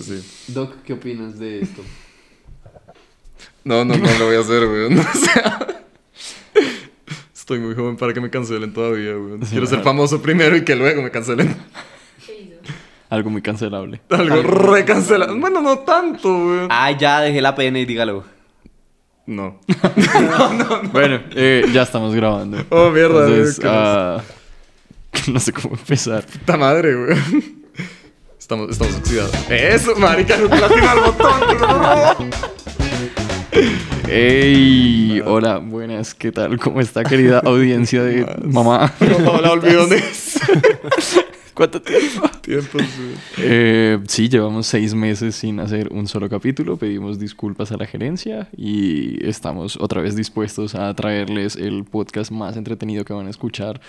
Sí. Doc, ¿qué opinas de esto? No, no, no lo voy a hacer, weón. O sea. Estoy muy joven para que me cancelen todavía, weón. Quiero ser famoso primero y que luego me cancelen. Algo muy cancelable. Algo recancelado. Bueno, no tanto, weón. Ay, ya dejé la pena y dígalo. No. Bueno, eh, ya estamos grabando. Oh, mierda, Entonces, ah, no sé cómo empezar. Puta madre, weón. Estamos, estamos oxidados. Eso, marica, no lastima el botón. ¡Ey! Hola, buenas, ¿qué tal? ¿Cómo está, querida audiencia de mamá? No, la olvidones. ¿Cuánto tiempo? Tiempos, weón. Eh, sí, llevamos seis meses sin hacer un solo capítulo. Pedimos disculpas a la gerencia y estamos otra vez dispuestos a traerles el podcast más entretenido que van a escuchar.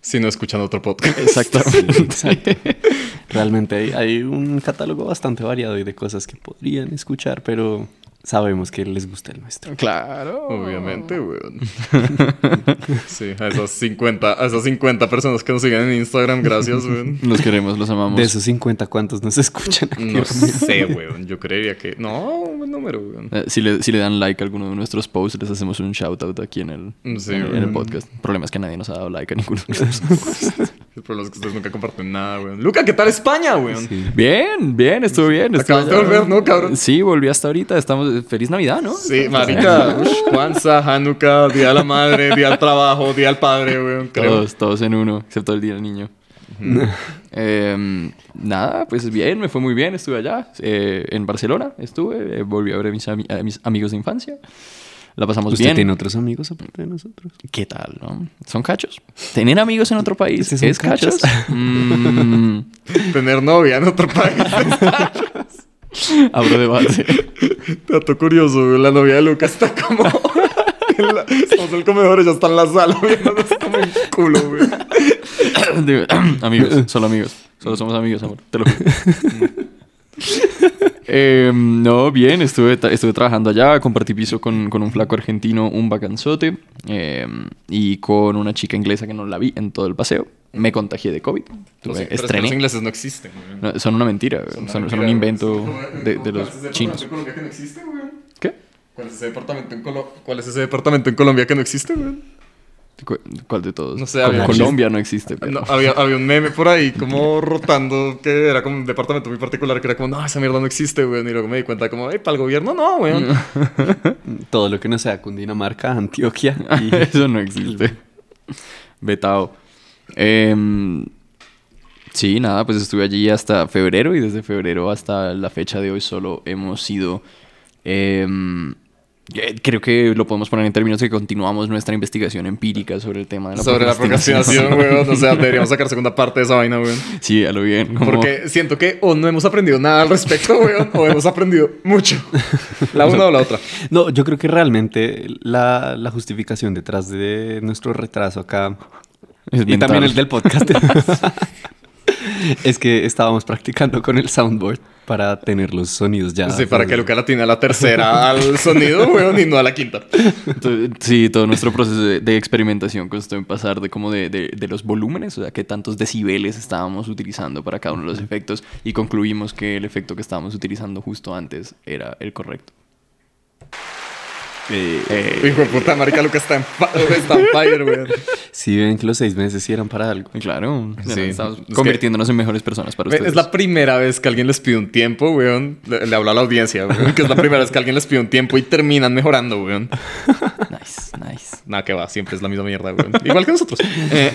Si no escuchan otro podcast. Exactamente. Realmente hay, hay un catálogo bastante variado y de cosas que podrían escuchar, pero sabemos que les gusta el nuestro. claro. Obviamente, weón. Sí, a esas 50, a esas 50 personas que nos siguen en Instagram, gracias, weón. Los queremos, los amamos. De esos 50, ¿cuántos nos escuchan? No sé, weón. Yo creería que. No, un buen número, weón. Eh, si, le, si le dan like a alguno de nuestros posts, les hacemos un shout out aquí en el, Sí, en, en el weón. podcast. El problema es que nadie nos ha dado like a ninguno de nuestros posts. El problema es que ustedes nunca comparten nada, weón. Luca, ¿qué tal España, weón? Sí. Bien, bien, estuvo bien. Acabas de volver, ¿no, cabrón? Sí, volví hasta ahorita. Estamos. Feliz Navidad, ¿no? Sí, marica. Kwanzaa, Hanukkah, Día de la Madre, Día del Trabajo, Día del Padre, weón. Creo. Todos, todos en uno, excepto el día del niño. Em, nada, pues bien, me fue muy bien. Estuve allá, eh, en Barcelona, estuve. eh, volví a ver a mis, ami- a mis amigos de infancia. La pasamos ¿Usted bien. tiene otros amigos aparte de nosotros? ¿Qué tal, no? ¿Son cachos? ¿Tener amigos en otro país ¿Ustedes son es cachos? cachos? Mm, Tener novia en otro país. abro debate. Dato curioso. La novia de Luca está como. en la- Estamos en el comedor, ella está en la sala, viéndonos como un culo. Digo, amigos, solo amigos. Solo somos amigos, amor. Te lo juro. Eh, no, bien, estuve, estuve trabajando allá, compartí piso con, con un flaco argentino, un bacanzote, eh, y con una chica inglesa que no la vi en todo el paseo. Me contagié de COVID. Los, Tuve- pero estrené. los ingleses no existen. No, son una mentira, son, son un invento de, de los ¿Cuál es ese chinos. que no existe? ¿Qué? ¿Cuál es ese departamento en Colo- ¿Cuál es ese departamento en Colombia que no existe, weón? ¿Cu- ¿Cuál de todos? No sé, había- Colombia no existe. pero- No, había, había un meme por ahí como rotando que era como un departamento muy particular que era como, no, esa mierda no existe, weón. Y luego me di cuenta como, ay, para el gobierno no, weón. Todo lo que no sea Cundinamarca, Antioquia y... Eso no existe. Betao. Em, sí, nada, pues estuve allí hasta febrero y desde febrero hasta la fecha de hoy solo hemos sido... em, eh, creo que lo podemos poner en términos de que continuamos nuestra investigación empírica sobre el tema de la Sobre la procrastinación, weón. O sea, deberíamos sacar segunda parte de esa vaina, weón. Sí, a lo bien. como- Porque siento que o no hemos aprendido nada al respecto, weón, o hemos aprendido mucho. La una o la otra. No, yo creo que realmente la, la justificación detrás de nuestro retraso acá Es y mental. también el del podcast es que estábamos practicando con el soundboard para tener los sonidos ya. Sí, para que Luca la tiene a la tercera al sonido, weón, y no a la quinta. Entonces, Sí, todo nuestro proceso de, de experimentación constó en pasar de como de, de- de los volúmenes, o sea, qué tantos decibeles estábamos utilizando para cada uno de los efectos y concluimos que el efecto que estábamos utilizando justo antes era el correcto. Eh, Hijo de puta, marica, Luca está en, fa- está en fire, weón. Si ven que los seis meses sí eran para algo. claro, Sí, estamos es que- convirtiéndonos en mejores personas para ustedes. Es la primera vez que alguien les pide un tiempo, weón. Le, le hablo a la audiencia, weón. Que es la primera vez que alguien les pide un tiempo y terminan mejorando, weón. Nice, nice. Nada que va, siempre es la misma mierda, weón. Igual que nosotros. Eh.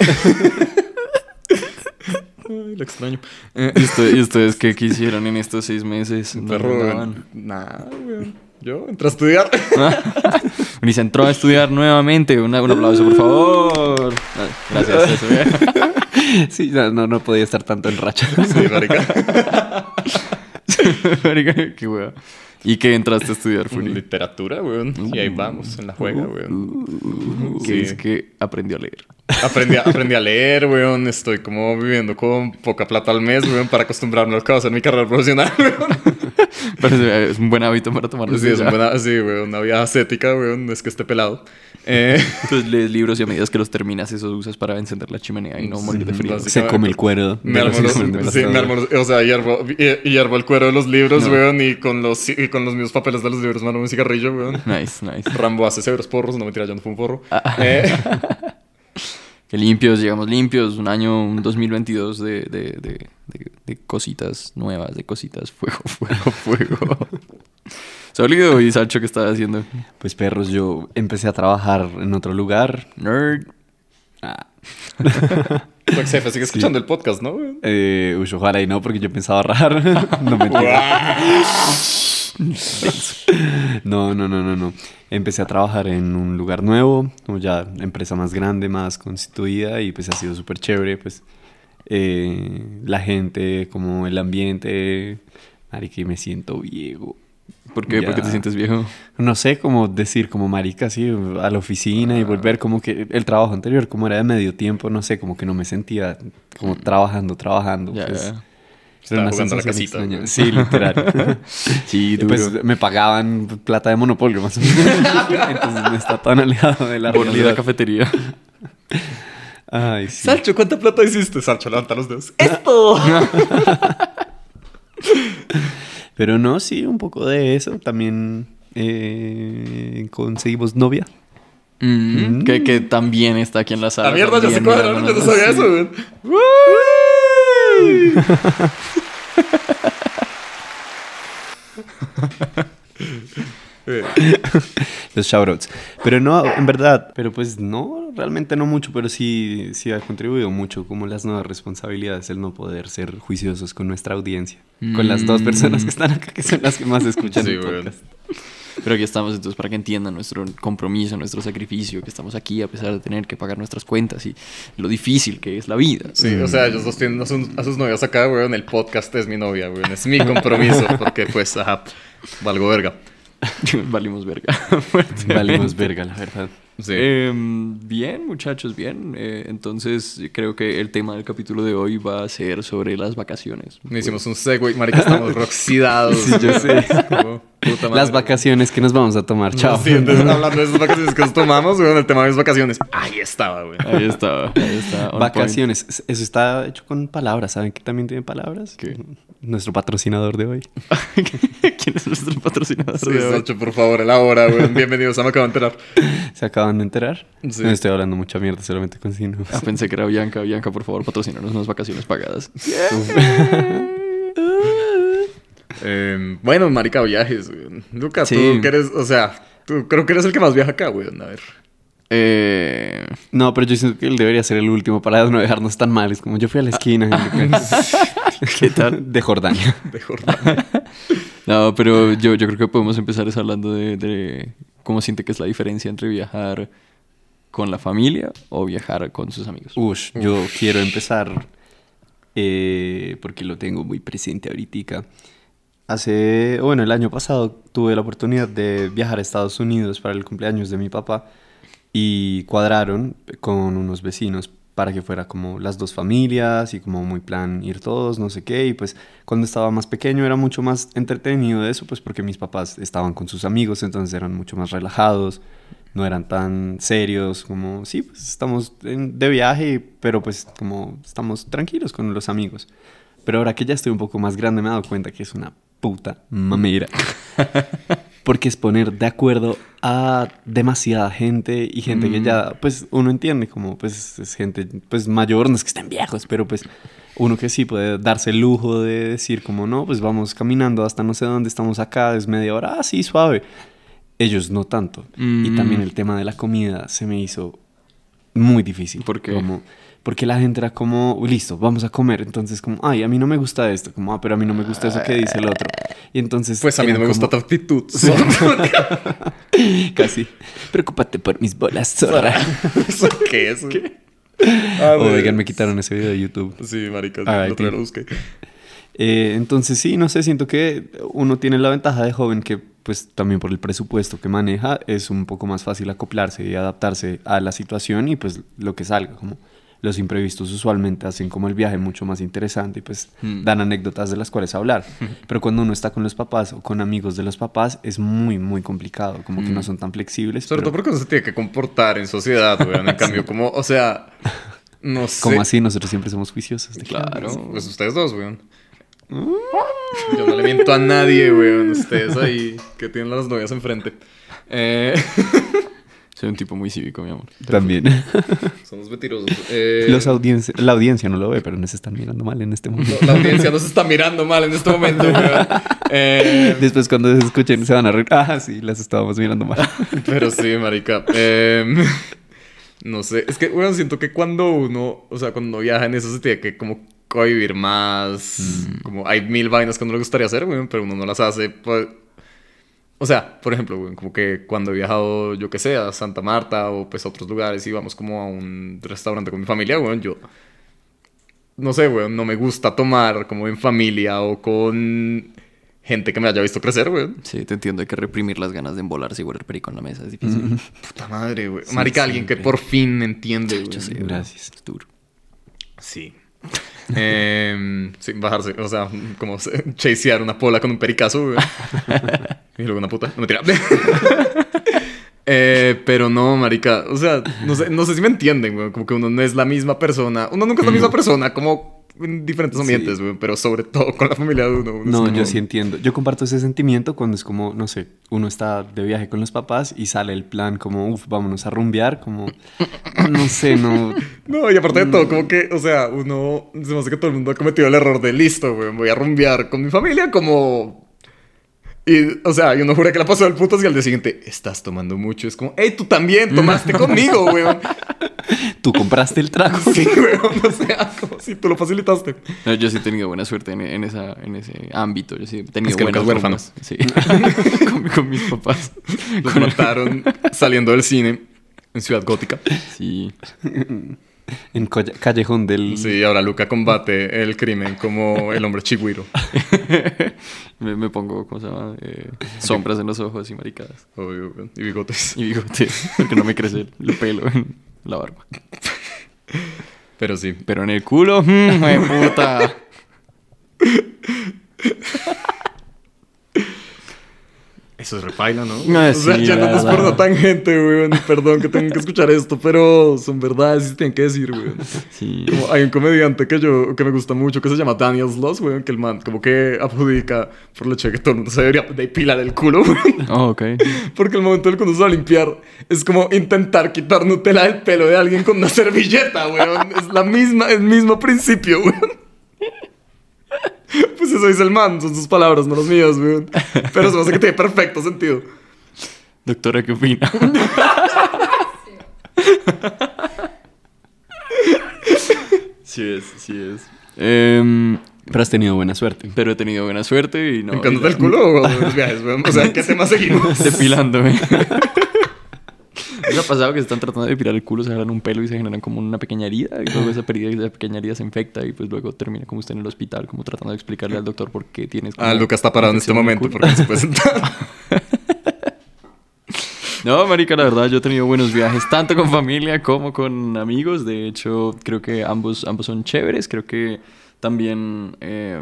Ay, lo extraño. Eh, ¿Y ustedes, qué quisieron en estos seis meses? Weón. Nada, weón. Yo entré a estudiar. Y se entró a estudiar nuevamente. Una- un aplauso, por favor. Gracias. eso. Sí, no, no, no podía estar tanto en racha. Sí, marica. Marica, qué wea. ¿Y qué entraste a estudiar, Furi? Literatura, weón. Y ahí vamos, en la juega, weón. Que Sí. es que aprendió a leer. Aprendí a, aprendí a leer, weón. Estoy como viviendo con poca plata al mes, weón, para acostumbrarme a lo que va a ser mi carrera profesional, weón. Parece- es un buen hábito para tomar Sí, es una buena, sí, güey, una vida ascética, güey, no es que esté pelado. Eh, Entonces lees libros y a medida que los terminas, esos usas para encender la chimenea y no morir de frío. Se come el cuero. me armo los- sí, me armo los- o sea, hiervo, y- hiervo el cuero de los libros, weón, y con los, y con los mismos papeles de los libros me armo un cigarrillo, weón. Nice, nice. Rambo hace severos porros, no me tira, yo no fue un porro. Ah. Eh, Que limpios, llegamos limpios. Un año, un 2022 de, de, de, de, de cositas nuevas, de cositas. Fuego, fuego, fuego. Sólido y Sancho, ¿qué estás haciendo? Pues perros, yo empecé a trabajar en otro lugar. Nerd. Ah, jefe sigue escuchando el podcast, ¿no, eh, uy, ojalá y no, porque yo pensaba ahorrar. no me No, no, no, no, no. Empecé a trabajar en un lugar nuevo, como ya empresa más grande, más constituida y pues ha sido súper chévere, pues eh, la gente, como el ambiente, marica, y me siento viejo. ¿Por qué? ¿Por qué te sientes viejo? No sé cómo decir, como marica, sí, a la oficina y volver como que el trabajo anterior, como era de medio tiempo, no sé, como que no me sentía como trabajando, trabajando. Ya, pues, ya. Estaba una jugando a la casita, extraña. Sí, literal. Sí, duro. pues me pagaban plata de monopolio más o menos. Entonces me está tan alejado de la Bonos de la realidad. cafetería. Ay, sí. Sancho, ¿cuánta plata hiciste? Sancho, levanta los dedos. Pero no, sí, un poco de eso. También eh, conseguimos novia. Mm, Que, que también está aquí en la sala. La mierda, ya se cuadraron, yo no sabía eso, weón. Eh, Los shoutouts. Pero no, en verdad. Pero pues no, realmente no mucho. Pero sí, sí ha contribuido mucho. Como las nuevas responsabilidades, el no poder ser juiciosos con nuestra audiencia. Con las dos personas que están acá, que son las que más escuchan Sí, el. Pero aquí estamos entonces para que entiendan nuestro compromiso, nuestro sacrificio, que estamos aquí a pesar de tener que pagar nuestras cuentas y lo difícil que es la vida. Sí, o sea, ellos dos tienen a sus, a sus novias acá, weón. El podcast es mi novia, weón. Es mi compromiso, porque pues, ajá, valgo verga. Valimos verga. Valimos verga, la verdad. Sí. Em, bien, muchachos, bien. Eh, entonces, creo que el tema del capítulo de hoy va a ser sobre las vacaciones. Hicimos un segue, marica, estamos roxidados. Sí, yo sé. Puta madre. Las vacaciones que nos vamos a tomar. Chao. Sí, entonces, hablando de esas vacaciones que nos tomamos, weón, el tema de mis vacaciones. Ahí estaba, weón. Ahí estaba, ahí está. on Vacaciones. Eso está hecho con palabras. ¿Saben que también tiene palabras? ¿Qué? Nuestro patrocinador de hoy. point. ¿Quién es nuestro patrocinador Sí, de hoy? Por favor, elabora, weón. Bienvenidos, a me acabo de enterar. ¿Se acaban de enterar? Sí. No estoy hablando mucha mierda, solamente con signos. Ah, pensé que era Bianca. Bianca, por favor, patrocínanos unas vacaciones pagadas. Eh, bueno, marica, viajes, weón. Lucas, Sí. tú que eres, o sea, tú creo que eres el que más viaja acá, weón. A ver. Eh, No, pero yo siento que él debería ser el último para no dejarnos tan mal. Es como yo fui a la esquina. ¿Qué tal? De Jordania. De Jordania. no, pero yo, yo creo que podemos empezar es hablando de, de cómo siente que es la diferencia entre viajar con la familia o viajar con sus amigos. Ush, yo quiero empezar eh, porque lo tengo muy presente ahorita. Hace, bueno, el año pasado tuve la oportunidad de viajar a Estados Unidos para el cumpleaños de mi papá y cuadraron con unos vecinos para que fuera como las dos familias y como muy plan ir todos, no sé qué. Y pues cuando estaba más pequeño era mucho más entretenido de eso, pues porque mis papás estaban con sus amigos, entonces eran mucho más relajados, no eran tan serios, como, sí, pues estamos de viaje, pero pues como estamos tranquilos con los amigos. Pero ahora que ya estoy un poco más grande me he dado cuenta que es una puta mamera. Porque es poner de acuerdo a demasiada gente y gente que ya, pues uno entiende como, pues es gente, pues mayor, no es que estén viejos, pero pues uno que sí puede darse el lujo de decir como, no, pues vamos caminando hasta no sé dónde, estamos acá, es media hora, ah, sí, suave. Ellos no tanto. Y Mm. también el tema de la comida se me hizo muy difícil. ¿Por qué? Como, porque la gente era como, listo, vamos a comer. Entonces, como, ay, a mí no me gusta esto. Como, ah, pero a mí no me gusta eso que dice el otro. Y entonces. Pues a mí no me gusta tu actitud. Casi. Preocúpate por mis bolas, zorra. ¿Eso qué es? ¿Qué? Ah, Oigan, me quitaron ese video de YouTube. Sí, marica, Ah, tío. lo busqué. Eh, entonces sí, no sé, siento que uno tiene la ventaja de joven que pues también por el presupuesto que maneja es un poco más fácil acoplarse y adaptarse a la situación y pues lo que salga, como los imprevistos usualmente hacen como el viaje mucho más interesante y pues Mm. dan anécdotas de las cuales hablar. Pero cuando uno está con los papás o con amigos de los papás es muy, muy complicado, como que no son tan flexibles. Sobre pero- todo porque uno se tiene que comportar en sociedad, weón. En cambio, como, o sea, no sé. Como así, nosotros siempre somos juiciosos. que- Claro. Pues ustedes dos, weón. Yo no le miento a nadie, weón. Ustedes ahí que tienen las novias enfrente. Eh, Soy un tipo muy cívico, mi amor. También. somos mentirosos. Eh, Los audiencia- la audiencia no lo ve, pero nos están mirando mal en este momento. la audiencia nos está mirando mal en este momento, weón. Eh, Después cuando se escuchen se van a reír. Ah, sí, las estábamos mirando mal. Pero sí, marica. Em, no sé. Es que, weón, siento que cuando uno, o sea, cuando viaja en eso se tiene que como convivir más. Como hay mil vainas que uno le gustaría hacer, weón, pero uno no las hace. Pues... O sea, por ejemplo, como que cuando he viajado, yo que sé, a Santa Marta o pues a otros lugares y vamos como a un restaurante con mi familia, weón, yo... No sé, weón, no me gusta tomar como en familia o con gente que me haya visto crecer, weón. Sí, te entiendo. Hay que reprimir las ganas de embolarse y huele perico en la mesa. Es difícil. Puta madre, güey. Marica, alguien que por fin me entiende, güey. Yo sé, Gracias. Es duro. Sí. Sin bajarse, o sea, como se- chasear una pola con un pericazo, güey. y luego una puta. No me tira. Eh, pero no, marica, o sea, no sé, no sé si me entienden, güey. Como que uno no es la misma persona. Uno nunca es la misma persona, como en diferentes ambientes, güey. Pero sobre todo con la familia de uno. No, como- yo sí entiendo. Yo comparto ese sentimiento cuando es como, no sé, uno está de viaje con los papás y sale el plan como, uff, vámonos a rumbear, como, no sé, no... No, y aparte de todo, como que, o sea, uno, se me hace que todo el mundo ha cometido el error de listo, güey, voy a rumbear con mi familia como... Y, o sea, y uno jura que la pasó del putas y al día siguiente, estás tomando mucho. Es como, hey, tú también tomaste conmigo, weón. Tú compraste el trago. Sí, weón, o sea, como si tú lo facilitaste. No, yo sí he tenido buena suerte en, en esa, en ese ámbito. Yo sí he tenido Es que buenas huérfano. Sí. con, con mis papás. Los mataron saliendo del cine en Ciudad Gótica. Sí. En callejón del... Sí, ahora Luca combate el crimen como el hombre chigüiro. me, me pongo, ¿cómo se llama? Eh, sombras en los ojos y maricadas. Obvio, y bigotes. Y bigotes. Porque no me crece el pelo la barba. Pero sí, Pero en el culo, mmm, puta. Eso es repaila, ¿no? Ah, o sea, sí, ya no nos por una tangente, weón. Perdón que tengan que escuchar esto, pero son verdades y tienen que decir, weón. Sí. Como hay un comediante que yo, que me gusta mucho, que se llama Daniel Sloss, weón, que el man como que adjudica por de que todo el mundo se debería depilar el culo, weón. Oh, ok. Porque el momento del cuando se va a limpiar es como intentar quitar Nutella del pelo de alguien con una servilleta, weón. Es la misma, el mismo principio, weón. Pues eso dice el man, son sus palabras, no las mías, weón. Pero se me hace que tiene perfecto sentido. Doctora, ¿qué opina? sí es, sí es. Em, Pero has tenido buena suerte. pero he tenido buena suerte y no. ¿Encantándote el culo o los viajes, weón? O sea, ¿qué tema seguimos? Depilándome. ¿Les ha pasado que se están tratando de depilar el culo, se agarran un pelo y se generan como una pequeña herida? Y luego esa, herida, esa pequeña herida se infecta y pues luego termina como usted en el hospital, como tratando de explicarle al doctor por qué tienes... Ah, Lucas está parado en este momento porque no se puede sentar. No, marica, la verdad, yo he tenido buenos viajes, tanto con familia como con amigos. De hecho, creo que ambos, ambos son chéveres. Creo que también... eh,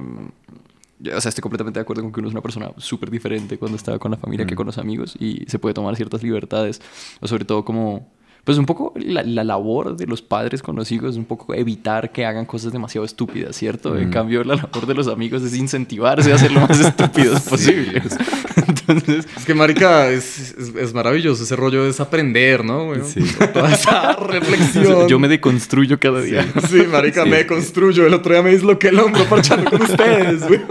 o sea, estoy completamente de acuerdo con que uno es una persona súper diferente cuando está con la familia que con los amigos y se puede tomar ciertas libertades. O sobre todo como... Pues un poco la, la labor de los padres con los hijos es un poco evitar que hagan cosas demasiado estúpidas, ¿cierto? En cambio, la labor de los amigos es incentivarse a hacer lo más estúpidos posibles. Entonces, Es que, marica, es, es, es maravilloso ese rollo de desaprender, ¿no, weón? Sí. Toda esa reflexión. yo me deconstruyo cada día. Sí, marica, me construyo. El otro día me disloqué el hombro parchando con ustedes, weón.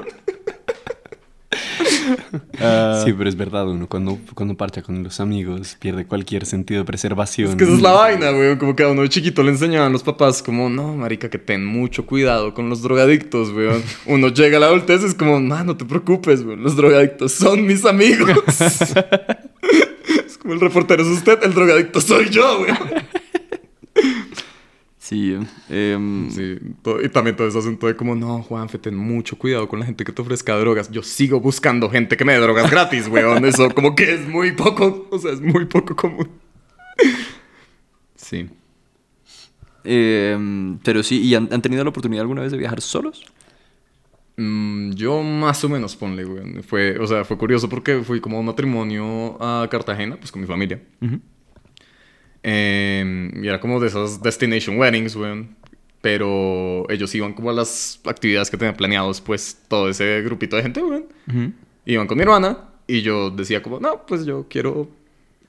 Ah, Sí, pero es verdad, uno cuando, cuando parcha con los amigos pierde cualquier sentido de preservación. Es que esa es la vaina, weón. Como que a uno de chiquito le enseñaban los papás, como, no, marica, que ten mucho cuidado con los drogadictos, weón. Uno llega a la adultez y es como, no, no te preocupes, weón. Los drogadictos son mis amigos. es como el reportero es usted, el drogadicto soy yo, weón. Sí, em, Sí, todo- y también todo ese asunto de como, no, Juanfe, ten mucho cuidado con la gente que te ofrezca drogas. Yo sigo buscando gente que me dé drogas gratis, weón. Eso como que es muy poco, o sea, es muy poco común. Sí. Eh, pero sí, ¿y han, han tenido la oportunidad alguna vez de viajar solos? Mm, yo más o menos, ponle, güey. Fue, o sea, fue curioso porque fui como a un matrimonio a Cartagena, pues con mi familia. Eh, y era como de esas destination weddings, güey. Pero ellos iban como a las actividades que tenían planeados, pues todo ese grupito de gente, güey. Iban con mi hermana y yo decía como, no, pues yo quiero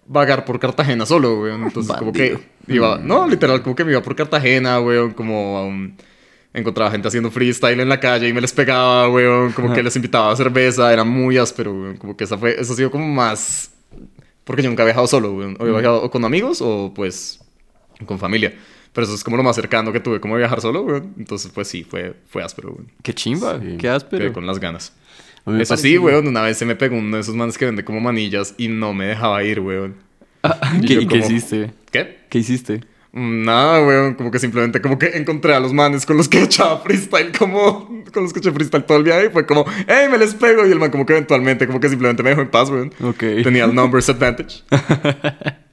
vagar por Cartagena solo, güey. Entonces como que iba, no, literal, como que me iba por Cartagena, güey, como a un encontraba gente haciendo freestyle en la calle y me les pegaba, weón. Como que les invitaba a cerveza, era muy áspero, weón. Como que esa fue, eso ha sido como más. Porque yo nunca he viajado solo, weón. O he viajado o con amigos o pues con familia. Pero eso es como lo más cercano que tuve, como viajar solo, weón. Entonces, pues sí, fue, fue áspero, weón. Qué chimba, Sí. qué áspero. Quedé con las ganas. Eso sí, weón, una vez se me pegó uno de esos manes que vende como manillas y no me dejaba ir, weón. Y ¿Qué, como, hiciste? ¿Qué? ¿Qué hiciste? Mm, Nada, weón, como que simplemente como que encontré a los manes con los que echaba freestyle, como con los que eché freestyle todo el viaje y fue como, hey, me les pego y el man como que eventualmente como que simplemente me dejó en paz, weón. Ok. Tenía el numbers advantage.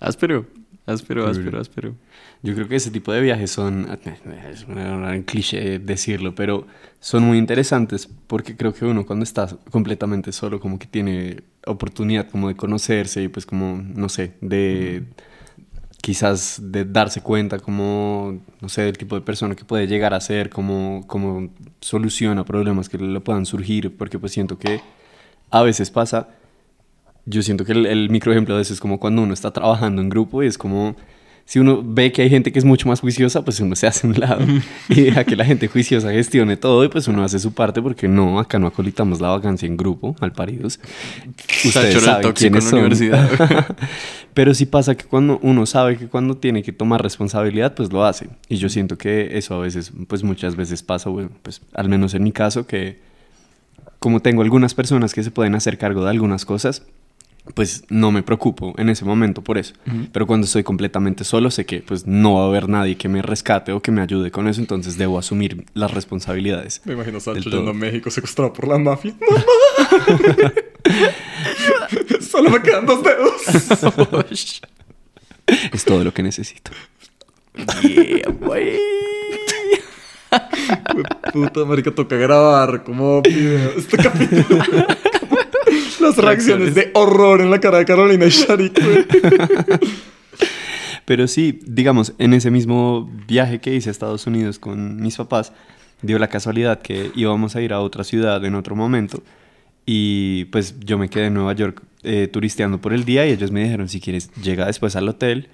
Áspero, áspero, áspero, áspero. Yo creo que ese tipo de viajes son, es un cliché decirlo, pero son muy interesantes porque creo que uno cuando está completamente solo como que tiene oportunidad como de conocerse y pues como, no sé, de quizás de darse cuenta como, no sé, del tipo de persona que puede llegar a ser, como, como soluciona problemas que le puedan surgir, porque pues siento que a veces pasa. Yo siento que el, el microejemplo de eso es como cuando uno está trabajando en grupo y es como si uno ve que hay gente que es mucho más juiciosa, pues uno se hace un lado y deja que la gente juiciosa gestione todo y pues uno hace su parte porque no, acá no acolitamos la vacancia en grupo, mal paridos. Sacho era el tóxico en la universidad. Pero sí pasa que cuando uno sabe que cuando tiene que tomar responsabilidad, pues lo hace. Y yo siento que eso a veces, pues muchas veces pasa, bueno, pues al menos en mi caso, que como tengo algunas personas que se pueden hacer cargo de algunas cosas, pues no me preocupo en ese momento por eso. Pero cuando estoy completamente solo, sé que pues no va a haber nadie que me rescate o que me ayude con eso, entonces debo asumir las responsabilidades. Me imagino Sancho yendo a México secuestrado por la mafia. ¡Mamá! Solo me quedan dos dedos. Es todo lo que necesito. yeah, boy. Puta, marica, toca grabar como video este capítulo. Las reacciones de horror en la cara de Carolina y Sharik. Pero sí, digamos, en ese mismo viaje que hice a Estados Unidos con mis papás, dio la casualidad que íbamos a ir a otra ciudad en otro momento. Y pues yo me quedé en Nueva York eh, turisteando por el día y ellos me dijeron, si quieres, llega después al hotel,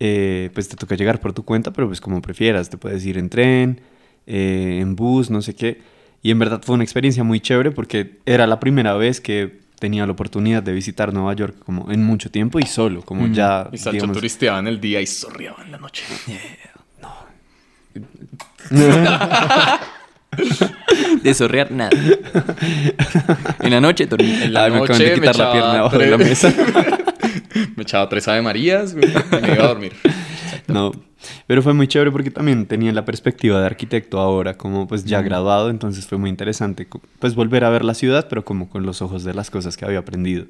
eh, pues te toca llegar por tu cuenta, pero pues como prefieras, te puedes ir en tren, eh, en bus, no sé qué. Y en verdad fue una experiencia muy chévere porque era la primera vez que tenía la oportunidad de visitar Nueva York como en mucho tiempo y solo, como ya... Y Sancho digamos, turisteaba en el día y zorreaba en la noche. De sorrear nada. En la noche dormí. En la Ay, me acaban noche de quitar me la pierna echaba abajo de la tres- mesa. me echaba tres Ave Marías me iba a dormir. No, pero fue muy chévere porque también tenía la perspectiva de arquitecto ahora, como pues ya graduado, entonces fue muy interesante pues volver a ver la ciudad, pero como con los ojos de las cosas que había aprendido.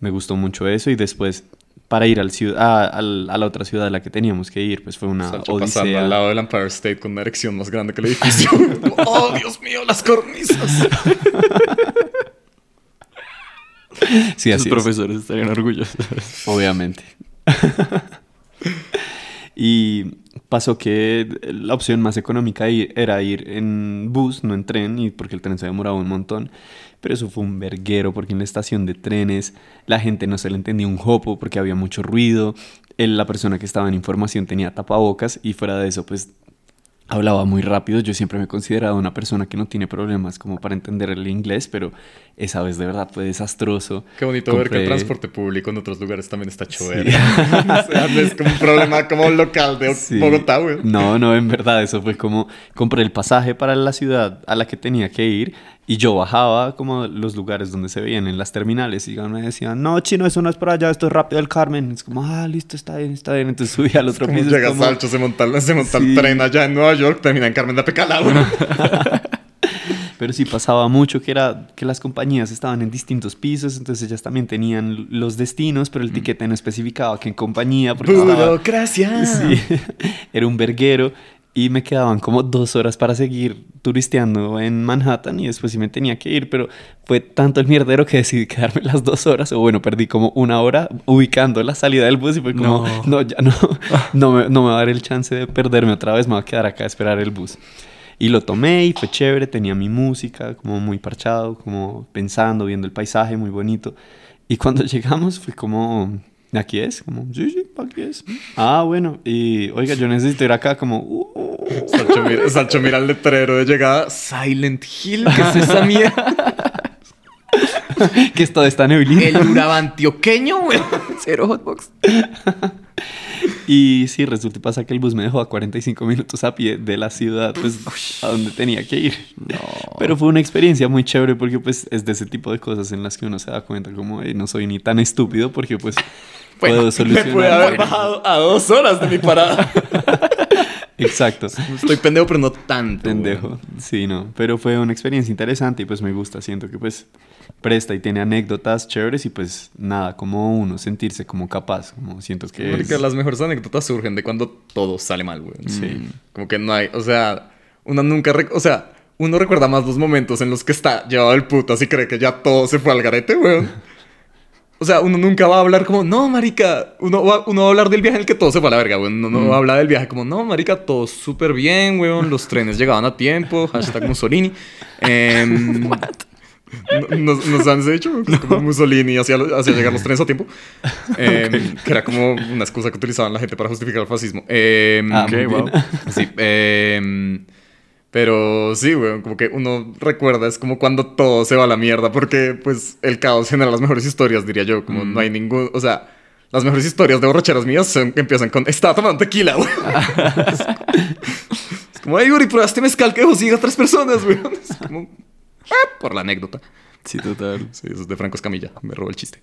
Me gustó mucho eso y después para ir al a, al- a la otra ciudad a la que teníamos que ir, pues fue una Sancho pasando odisea. al lado del Empire State con una erección más grande que el edificio. ¡Oh, Dios mío, las cornisas! Sí, Sus así es. profesores estarían orgullosos. Obviamente. y pasó que la opción más económica era ir en bus, no en tren, y porque el tren se demoraba un montón. Pero eso fue un verguero porque en la estación de trenes la gente no se le entendía un jopo porque había mucho ruido. Él, la persona que estaba en información tenía tapabocas y fuera de eso pues hablaba muy rápido. Yo siempre me he considerado una persona que no tiene problemas como para entender el inglés, pero esa vez de verdad fue desastroso. Qué bonito ver que el Compré- transporte público en otros lugares también está chévere. o sea, no es como un problema como local de Sí. Bogotá, güey. No, no, en verdad, eso fue como compré el pasaje para la ciudad a la que tenía que ir y yo bajaba como los lugares donde se veían en las terminales y me decían, no, chino, eso no es por allá, esto es rápido el Carmen. Es como, ah, listo, está bien, está bien. Entonces subí al otro Como piso. llega como- Sancho, se monta, se monta el Sí. tren allá en Nueva York, termina en Carmen de Pecalao. Pero sí pasaba mucho que era que las compañías estaban en distintos pisos, entonces ellas también tenían los destinos, pero el tiquete no especificaba qué compañía. Porque estaba- Burocracia. Sí, era un verguero y me quedaban como dos horas para seguir turisteando en Manhattan y después sí me tenía que ir, pero fue tanto el mierdero que decidí quedarme las dos horas, o bueno, perdí como una hora ubicando la salida del bus y fue como, No. no, ya no, no me, no me va a dar el chance de perderme otra vez, me voy a quedar acá a esperar el bus. Y lo tomé y fue chévere, tenía mi música, como muy parchado, como pensando, viendo el paisaje, muy bonito. Y cuando llegamos fue como, ¿aquí es? Como, sí, sí, aquí es. Ah, bueno, y oiga, yo necesito ir acá como, uh, Sancho mira, el letrero de llegada. Silent Hill, ¿qué es esa mierda? que está neblina. El Uraba antioqueño, weón. Cero hotbox. Y sí, resulta y pasa que el bus me dejó a 45 minutos a pie de la ciudad, pues a donde tenía que ir. Pero fue una experiencia muy chévere porque pues es de ese tipo de cosas en las que uno se da cuenta como "Ey, no soy ni tan estúpido porque pues puedo Me solucionar. puede haber bajado a dos horas de mi parada. Exacto. Estoy pendejo, pero no tanto. Pendejo. Sí, no. Pero fue una experiencia interesante y pues me gusta. Siento que pues presta y tiene anécdotas chéveres y pues nada, como uno sentirse como capaz. Como siento que... Porque es- las mejores anécdotas surgen de cuando todo sale mal, güey. Sí. Como que no hay, o sea, uno nunca, rec- o sea, uno recuerda más los momentos en los que está llevado el putas y cree que ya todo se fue al garete, weón. O sea, uno nunca va a hablar como, no, marica, uno va, uno va a hablar del viaje en el que todo se fue a la verga, weón. Uno no va a hablar del viaje como, no, marica, todo súper bien, weón. Los trenes llegaban a tiempo, hashtag Mussolini. No- Nos, nos han que es como Mussolini hacía, hacía llegar los trenes a tiempo. Em, Que era como una excusa que utilizaban la gente para justificar el fascismo. Em, Ah, Ok, muy wow. Sí, pero sí, weón, como que uno recuerda, es como cuando todo se va a la mierda, porque pues el caos genera las mejores historias, diría yo, como no hay ningún, o sea, las mejores historias de borracheras mías son- empiezan con, estaba tomando tequila, weón. es como, ay, Yuri, probaste mezcal que ciega a tres personas, weón. Es como, ah, por la anécdota. Sí, total. Sí, eso es de Franco Escamilla, me robó el chiste.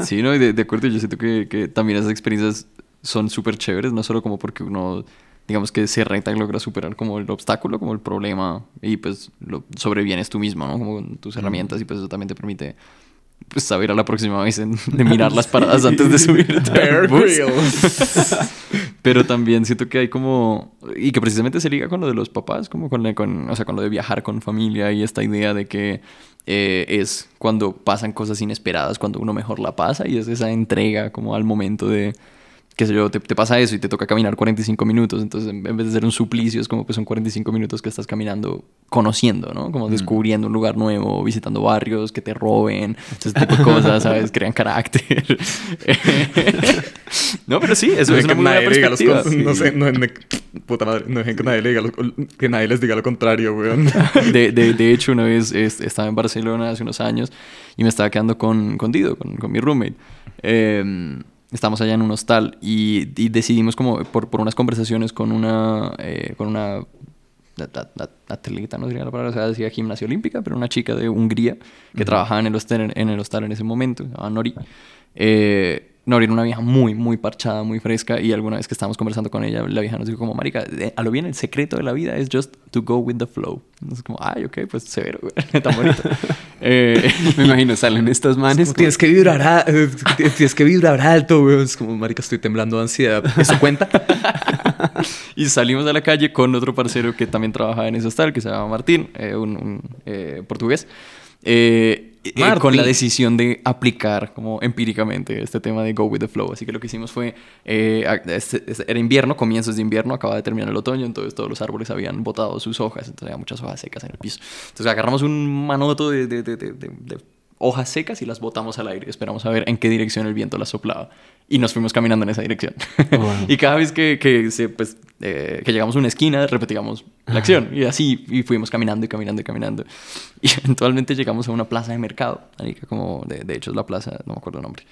Sí, no, y de, de acuerdo, yo siento que, que también esas experiencias son súper chéveres, no solo como porque uno, digamos que se reta y logra superar como el obstáculo, como el problema, y pues lo sobrevienes tú mismo, ¿no? Como con tus herramientas, y pues eso también te permite pues, saber a la próxima vez en- de mirar las paradas antes de subirte. Grylls. Pero también siento que hay como... Y que precisamente se liga con lo de los papás, como con, la- con, o sea, con lo de viajar con familia y esta idea de que eh, es cuando pasan cosas inesperadas, cuando uno mejor la pasa y es esa entrega como al momento de... qué sé yo, te, te pasa eso y te toca caminar 45 minutos, entonces en vez de ser un suplicio es como que son 45 minutos que estás caminando conociendo, ¿no? Como descubriendo un lugar nuevo, visitando barrios, que te roben, ese tipo de cosas, ¿sabes? Crean carácter. no, pero sí, eso No es una que muy buena perspectiva. con- No sé, no de- puta madre, no dejen que nadie, le diga lo- que nadie les diga lo contrario, weón. De, de, de hecho, una vez estaba en Barcelona hace unos años y me estaba quedando con, con Dido, con, con mi roommate. Eh, estábamos allá en un hostal y, y decidimos como por, por unas conversaciones con una, eh, con una at- at- at- atleta, no sería la palabra, o sea, decía gimnasia olímpica, pero una chica de Hungría que trabajaba en el, hostal, en el hostal en ese momento, se Nori. Eh, Nori era una vieja muy, muy parchada, muy fresca y alguna vez que estábamos conversando con ella, la vieja nos dijo como, marica, a lo bien el secreto de la vida es just to go with the flow. Entonces como, ay, ok, pues severo, güey, tan bonito. Eh, Me imagino, salen estos manes. Como tienes que vibrar, a- eh, tienes que vibrar alto, weón. Es como, marica, estoy temblando de ansiedad. ¿Eso cuenta? y salimos a la calle con otro parcero que también trabajaba en ese hostal, que se llama Martín, eh, un, un, eh, portugués, eh, eh, Martín. con la decisión de aplicar como empíricamente este tema de go with the flow. Así que lo que hicimos fue, eh, este- este- era invierno, comienzos de invierno, acaba de terminar el otoño, entonces todos los árboles habían botado sus hojas, entonces había muchas hojas secas en el piso. Entonces agarramos un manoto de- de hojas secas y las botamos al aire. Esperamos a ver en qué dirección el viento las soplaba. Y nos fuimos caminando en esa dirección. Wow. y cada vez que, que, se, pues, eh, que llegamos a una esquina, repetíamos la acción. Y así y fuimos caminando y caminando y caminando. Y eventualmente llegamos a una plaza de mercado. Como de, de hecho es la plaza, no me acuerdo el nombre.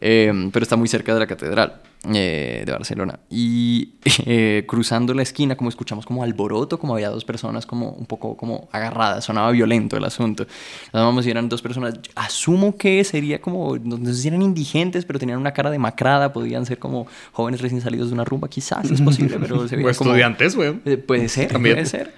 Eh, pero está muy cerca de la catedral eh, de Barcelona. Y eh, cruzando la esquina, como escuchamos como alboroto, como había dos personas como un poco como agarradas, sonaba violento el asunto. Nos vamos y eran dos personas, asumo que sería como, no sé si eran indigentes, pero tenían una cara demacrada, podían ser como jóvenes recién salidos de una rumba, quizás es posible, pero se O veían como... estudiantes, weón. Eh, Puede ser, También. puede ser.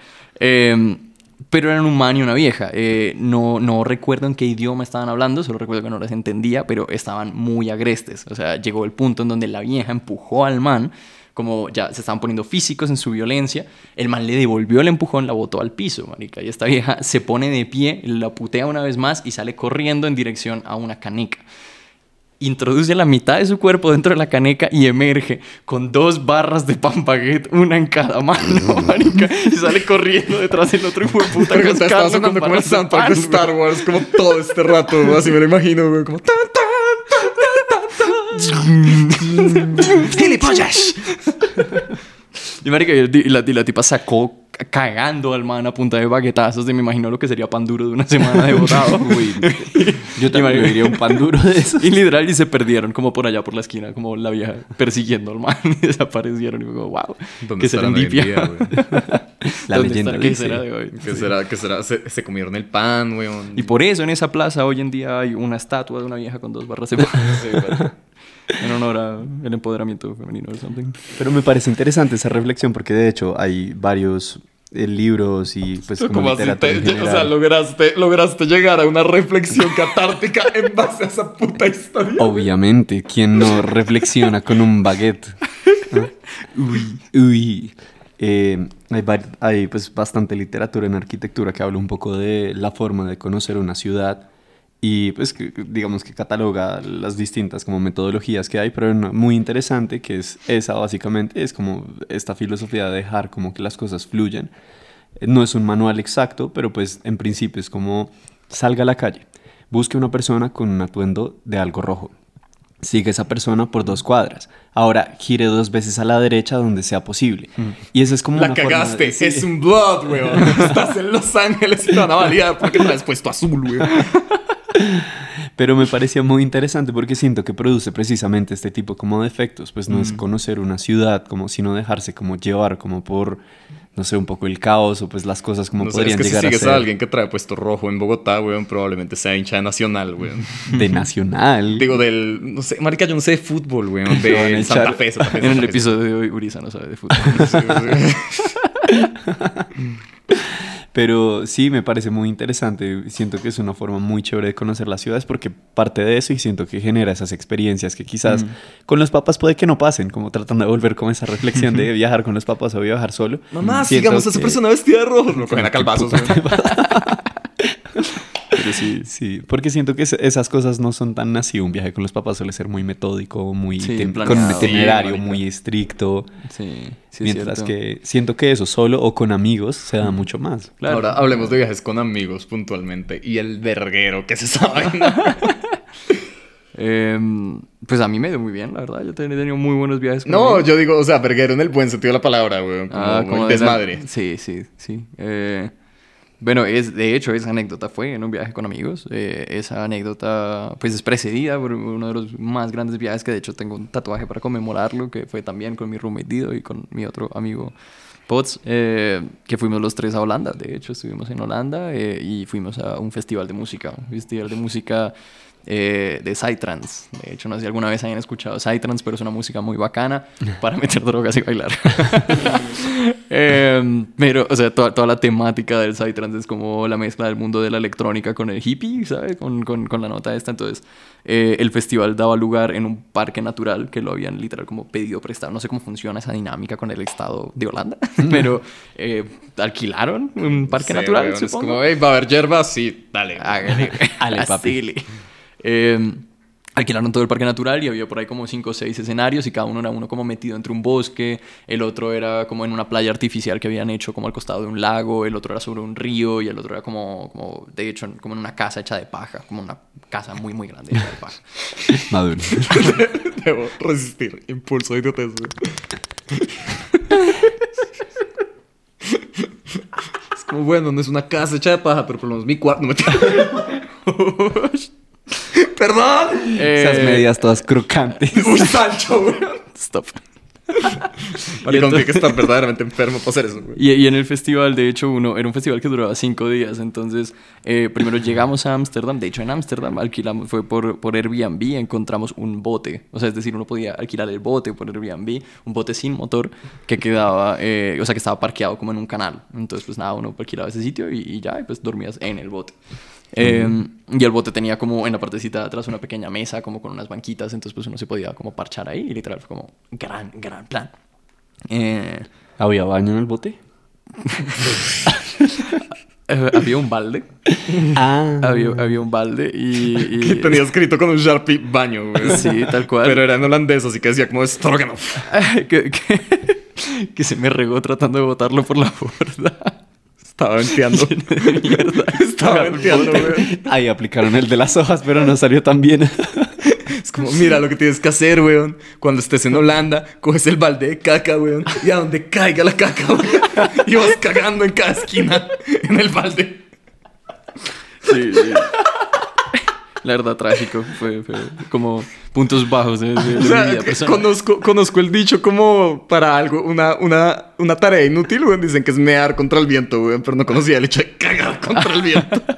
Pero eran un man y una vieja. Eh, no, no recuerdo en qué idioma estaban hablando, solo recuerdo que no les entendía, pero estaban muy agrestes. O sea, llegó el punto en donde la vieja empujó al man, como ya se estaban poniendo físicos en su violencia. El man le devolvió el empujón, la botó al piso, marica. Y esta vieja se pone de pie, la putea una vez más y sale corriendo en dirección a una canica introduce la mitad de su cuerpo dentro de la caneca y emerge con dos barras de pan baguette, una en cada mano, marica, y sale corriendo detrás del otro hijo de puta estaba sonando como el soundtrack de Star Wars, como todo este rato, así me lo imagino, güey, como tan, tan, tan, tan, tan. ¡Gilipollas! Y marica, y la, y la tipa sacó cagando al man a punta de baguetazos y me imagino lo que sería pan duro de una semana de botado. Uy, yo también diría un pan duro de eso. Y literal, y se perdieron como por allá por la esquina, como la vieja persiguiendo al man y desaparecieron. Y me digo, wow, ¿Dónde en serendipia. día? La ¿Dónde leyenda? ¿Qué será de hoy? ¿Qué Sí. será? ¿Qué será? Se, se comieron el pan, weón. Y por eso en esa plaza hoy en día hay una estatua de una vieja con dos barras de pan Sí. En honor al empoderamiento femenino o something. Pero me parece interesante esa reflexión porque de hecho hay varios eh, libros y pues como Como así te- o sea, lograste, lograste llegar a una reflexión catártica en base a esa puta historia. Obviamente, ¿quién no reflexiona con un baguette? ¿No? Uy, uy. Eh, hay, hay, pues bastante literatura en arquitectura que habla un poco de la forma de conocer una ciudad y pues digamos que cataloga las distintas como metodologías que hay, pero una muy interesante que es esa básicamente, es como esta filosofía de dejar como que las cosas fluyan. Eh, No es un manual exacto, pero pues en principio es como salga a la calle, busque una persona con un atuendo de algo rojo. Sigue esa persona por dos cuadras. Ahora gire dos veces a la derecha donde sea posible. Y eso es como La una cagaste, de- sí. es un blood, weón. Estás en Los Ángeles y te van a validar porque te has puesto azul, weón. Pero me parecía muy interesante porque siento que produce precisamente este tipo como de efectos. Pues no Mm. es conocer una ciudad como sino dejarse como llevar como por, no sé, un poco el caos o pues las cosas como No sé, es podrían que si llegar a sigues ser a, alguien que trae puesto rojo en Bogotá, weón, probablemente sea hincha de Nacional, weón. de nacional. Digo, del, no sé, marica, yo no sé de fútbol, weón, de echar. Santa Fe, Santa Fe, En el Santa Fe. episodio de hoy, Uriza no sabe de fútbol. Sí. Pero sí, me parece muy interesante. Siento que es una forma muy chévere de conocer las ciudades porque parte de eso y siento que genera esas experiencias que quizás con los papás puede que no pasen, como tratando de volver con esa reflexión de viajar con los papás o viajar solo. Mamá, sigamos a esa persona vestida de rojo. Lo cogen a calvazos. Pero sí, sí, porque siento que es- esas cosas no son tan así. Un viaje con los papás suele ser muy metódico, muy Sí, con un itinerario muy estricto. Sí, sí, mientras cierto. que siento que eso solo o con amigos se da mucho más. Claro. Ahora hablemos de viajes con amigos puntualmente. Y el verguero que se sabe. Em, pues a mí me dio muy bien, la verdad. Yo he tenido muy buenos viajes. con No, amigos. yo digo, o sea, verguero en el buen sentido de la palabra, weón. Como, Ah, el como de la- desmadre. Sí, sí, sí. Eh, bueno, es, de hecho, esa anécdota fue en un viaje con amigos. Eh, esa anécdota, pues, es precedida por uno de los más grandes viajes que, de hecho, tengo un tatuaje para conmemorarlo, que fue también con mi roommate y con mi otro amigo Potts, eh, que fuimos los tres a Holanda. De hecho, estuvimos en Holanda eh, y fuimos a un festival de música, un festival de música eh, de Psytrance. De hecho, no sé si alguna vez hayan escuchado Psytrance, pero es una música muy bacana para meter drogas y bailar. Em, pero, o sea, toda, toda la temática del Psytrance es como la mezcla del mundo de la electrónica con el hippie, ¿sabes? Con, con, con la nota esta. Entonces, eh, el festival daba lugar en un parque natural que lo habían literal como pedido prestado. No sé cómo funciona esa dinámica con el estado de Holanda, pero eh, alquilaron un parque Sí, natural, Es supongo. como, hey, va a haber hierbas, sí, dale. Hágale, Ale, papi. Eh, alquilaron todo el parque natural y había por ahí como cinco o seis escenarios y cada uno era uno como metido entre un bosque, el otro era como en una playa artificial que habían hecho como al costado de un lago, el otro era sobre un río y el otro era como, como de hecho, en- como en una casa hecha de paja, como una casa muy, muy grande hecha de paja. Maduro. Debo resistir. Impulso weón. Es como, bueno, no es una casa hecha de paja, pero por lo menos mi cuarto. No me Perdón. Esas Eh, medias todas crocantes. Uy, Sancho, weón. Stop. Maricón que estar verdaderamente enfermo para hacer eso, güey. Y, y en el festival, de hecho, uno era un festival que duraba cinco días. Entonces, eh, primero llegamos a Ámsterdam. De hecho, en Ámsterdam alquilamos, fue por, por Airbnb, encontramos un bote. O sea, es decir, uno podía alquilar el bote por Airbnb, un bote sin motor que quedaba, eh, o sea, que estaba parqueado como en un canal. Entonces, pues nada, uno alquilaba ese sitio y, y ya, y pues dormías en el bote. Eh, y el bote tenía como en la partecita de atrás una pequeña mesa, como con unas banquitas, entonces pues uno se podía como parchar ahí y literal fue como gran, gran plan. Eh, ¿Había baño en el bote? eh, había un balde, Ah. había, había un balde y... y- Y tenía escrito con un Sharpie baño, güey. Sí, tal cual. Pero era en holandés, así que decía como Stroganoff. que, que- que se me regó tratando de botarlo por la borda. Estaba venteando. Estaba venteando, güey. Ahí aplicaron el de las hojas, pero no salió tan bien. Es como, mira lo que tienes que hacer, weón. Cuando estés en Holanda, coges el balde de caca, weón. Y a donde caiga la caca, weón. Y vas cagando en cada esquina en el balde. Sí, sí. La verdad, trágico. Fue, fue como puntos bajos de, de- de O sea, mi vida personal. conozco, conozco el dicho como para algo, una, una, una tarea inútil, weón. Dicen que es mear contra el viento, weón. Pero no conocía el hecho de cagar contra el viento.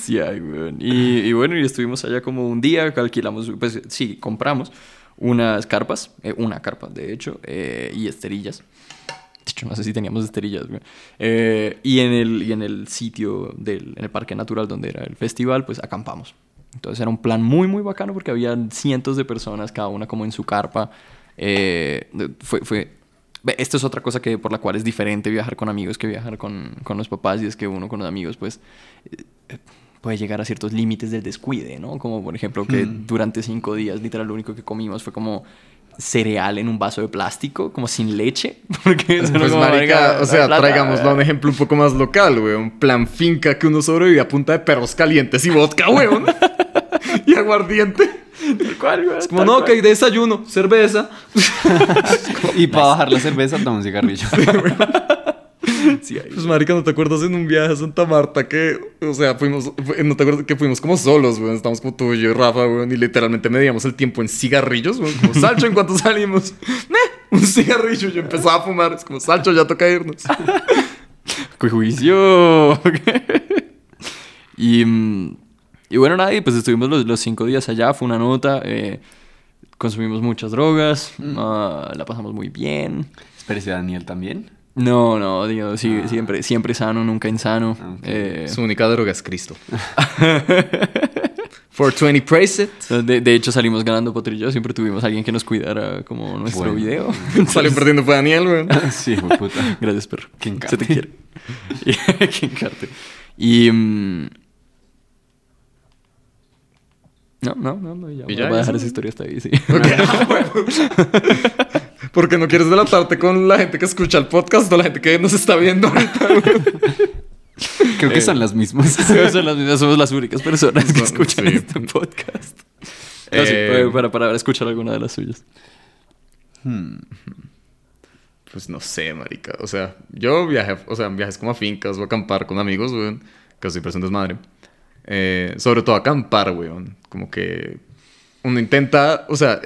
Sí, ay, weón. Y, y bueno, y estuvimos allá como un día, alquilamos, pues sí, compramos unas carpas, eh, una carpa, de hecho, eh, y esterillas. No sé si teníamos esterillas, weón. Eh, y, en el, y en el sitio, del, en el parque natural donde era el festival, pues acampamos. Entonces era un plan muy, muy bacano porque había cientos de personas, cada una como en su carpa. Eh, fue, fue, esto es otra cosa que por la cual es diferente viajar con amigos que viajar con, con los papás y es que uno con los amigos pues eh, puede llegar a ciertos límites del descuide, ¿no? Como por ejemplo que durante cinco días literal lo único que comimos fue como cereal en un vaso de plástico, como sin leche, porque eso no Pues, como, marica, o sea, plata, traigámoslo a un ejemplo un poco más local, weón. Plan finca que uno sobrevive a punta de perros calientes y vodka, weón. y aguardiente. Tal cual, güey, Es como, no, cual. que hay desayuno, cerveza. y para bajar la cerveza, toma un cigarrillo. Sí. Pues, marica, ¿no te acuerdas en un viaje a Santa Marta que, o sea, fuimos, fu- no te acuerdas que fuimos como solos, weón? Estábamos como tú y yo y Rafa, weón, y literalmente medíamos el tiempo en cigarrillos, weón. Como, Salcho, en cuanto salimos, "Meh, un cigarrillo. Yo empezaba a fumar, es como, Salcho, ya toca irnos. ¡Qué juicio! y, mm, y bueno, nada, y pues estuvimos los, los cinco días allá, fue una nota, eh, consumimos muchas drogas, ah, la pasamos muy bien. Espérese, Daniel también. No, no, digo, sí, siempre, siempre sano, nunca insano. Ah. Eh, Su única droga es Cristo. 420 praise it. de, de hecho, salimos ganando potrillo, siempre tuvimos a alguien que nos cuidara como nuestro Bueno. video. Salió perdiendo fue Daniel, weón. sí, hijo puta. Gracias, perro. Que Se te quiere. Que encarte. Y... mm, No, no, no, no, ya, ¿Y voy ya, a dejar esa historia hasta ahí, sí. Ok, ah. Porque no quieres delatarte con la gente que escucha el podcast o la gente que nos está viendo ahorita. Creo que son las mismas. Son las mismas, somos las únicas personas que Son- escuchan sí. este podcast. No, sí, Eh, para, para escuchar alguna de las suyas. Hmm. Pues no sé, marica. O sea, yo viajé, o sea, viajes como a fincas o a acampar con amigos, weón. Que siempre es un desmadre. Eh, sobre todo acampar, weón. Como que uno intenta, o sea,